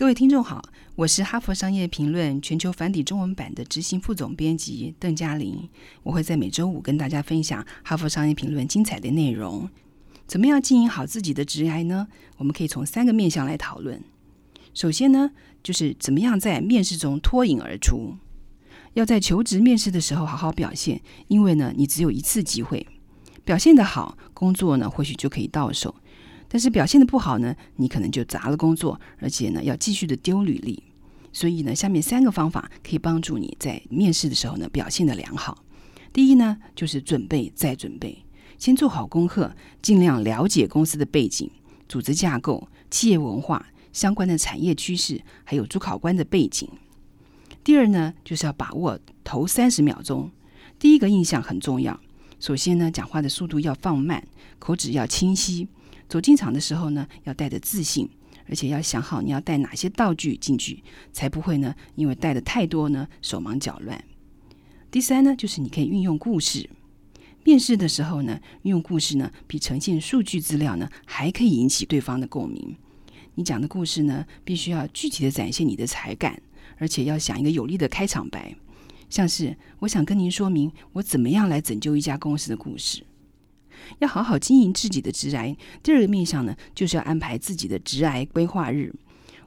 各位听众好，我是哈佛商业评论全球繁体中文版的执行副总编辑邓嘉玲。我会在每周五跟大家分享哈佛商业评论精彩的内容。怎么样经营好自己的职业呢？我们可以从三个面向来讨论。首先呢，就是怎么样在面试中脱颖而出。要在求职面试的时候好好表现，因为呢，你只有一次机会。表现的好，工作呢或许就可以到手。但是表现的不好呢，你可能就砸了工作，而且呢要继续的丢履历。所以呢，下面三个方法可以帮助你在面试的时候呢表现的良好。第一呢，就是准备再准备，先做好功课，尽量了解公司的背景、组织架构、企业文化、相关的产业趋势，还有主考官的背景。第二呢，就是要把握头三十秒钟，第一个印象很重要。首先呢，讲话的速度要放慢，口齿要清晰。走进场的时候呢，要带着自信，而且要想好你要带哪些道具进去，才不会呢，因为带的太多呢，手忙脚乱。第三呢，就是你可以运用故事。面试的时候呢，运用故事呢，比呈现数据资料呢，还可以引起对方的共鸣。你讲的故事呢，必须要具体的展现你的才干，而且要想一个有力的开场白，像是我想跟您说明我怎么样来拯救一家公司的故事。要好好经营自己的职癌。第二个面向呢，就是要安排自己的职癌规划日。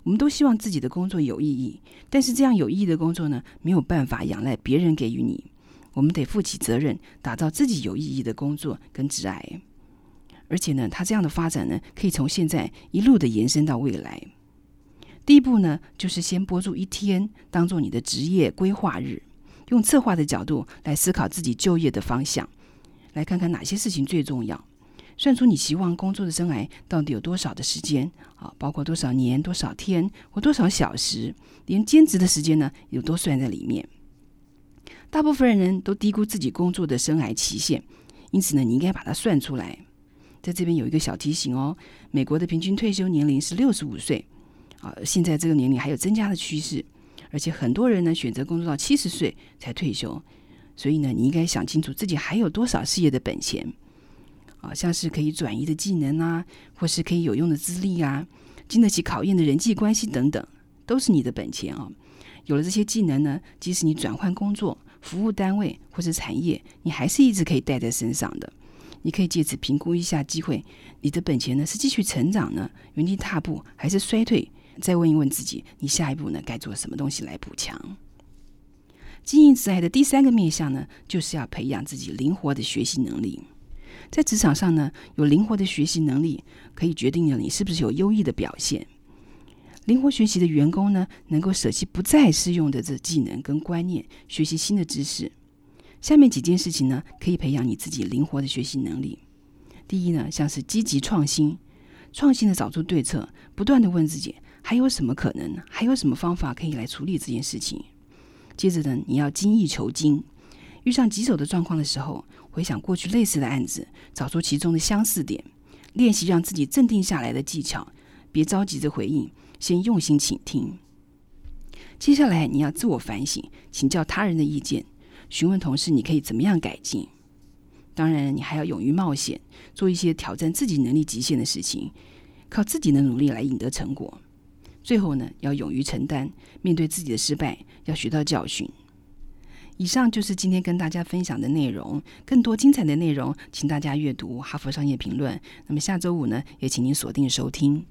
我们都希望自己的工作有意义，但是这样有意义的工作呢，没有办法仰赖别人给予你。我们得负起责任，打造自己有意义的工作跟职癌。而且呢，它这样的发展呢，可以从现在一路的延伸到未来。第一步呢，就是先拨住一天，当做你的职业规划日，用策划的角度来思考自己就业的方向。来看看哪些事情最重要，算出你希望工作的生涯到底有多少的时间啊，包括多少年、多少天或多少小时，连兼职的时间呢，也都算在里面。大部分人都低估自己工作的生涯期限，因此呢，你应该把它算出来。在这边有一个小提醒哦，美国的平均退休年龄是六十五岁啊，现在这个年龄还有增加的趋势，而且很多人呢选择工作到七十岁才退休。所以呢，你应该想清楚自己还有多少事业的本钱啊，像是可以转移的技能啊，或是可以有用的资历啊，经得起考验的人际关系等等，都是你的本钱啊。有了这些技能呢，即使你转换工作、服务单位或者产业，你还是一直可以带在身上的。你可以借此评估一下机会，你的本钱呢是继续成长呢，原地踏步，还是衰退？再问一问自己，你下一步呢该做什么东西来补强？经营职业的第三个面向呢，就是要培养自己灵活的学习能力。在职场上呢，有灵活的学习能力，可以决定了你是不是有优异的表现。灵活学习的员工呢，能够舍弃不再适用的这技能跟观念，学习新的知识。下面几件事情呢，可以培养你自己灵活的学习能力。第一呢，像是积极创新，创新的找出对策，不断的问自己还有什么可能，还有什么方法可以来处理这件事情。接着呢，你要精益求精。遇上棘手的状况的时候，回想过去类似的案子，找出其中的相似点，练习让自己镇定下来的技巧。别着急着回应，先用心倾听。接下来你要自我反省，请教他人的意见，询问同事你可以怎么样改进。当然，你还要勇于冒险，做一些挑战自己能力极限的事情，靠自己的努力来赢得成果。最后呢，要勇于承担，面对自己的失败，要学到教训。以上就是今天跟大家分享的内容。更多精彩的内容，请大家阅读《哈佛商业评论》。那么下周五呢，也请您锁定收听。